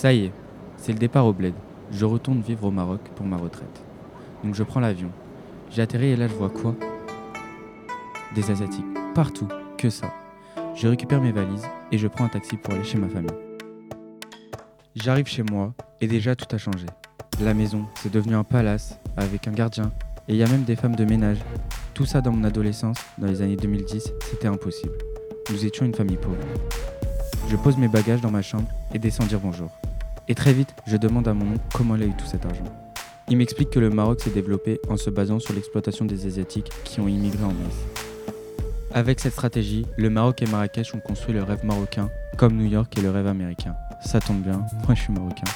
Ça y est, c'est le départ au bled. Je retourne vivre au Maroc pour ma retraite. Donc je prends l'avion. J'ai atterri et là je vois quoi? Des Asiatiques. Partout. Que ça. Je récupère mes valises et je prends un taxi pour aller chez ma famille. J'arrive chez moi et déjà tout a changé. La maison, c'est devenu un palace avec un gardien et il y a même des femmes de ménage. Tout ça dans mon adolescence, dans les années 2010, c'était impossible. Nous étions une famille pauvre. Je pose mes bagages dans ma chambre et descends dire bonjour. Et très vite, je demande à mon oncle comment il a eu tout cet argent. Il m'explique que le Maroc s'est développé en se basant sur l'exploitation des Asiatiques qui ont immigré en masse. Avec cette stratégie, le Maroc et Marrakech ont construit le rêve marocain, comme New York est le rêve américain. Ça tombe bien, moi je suis marocain.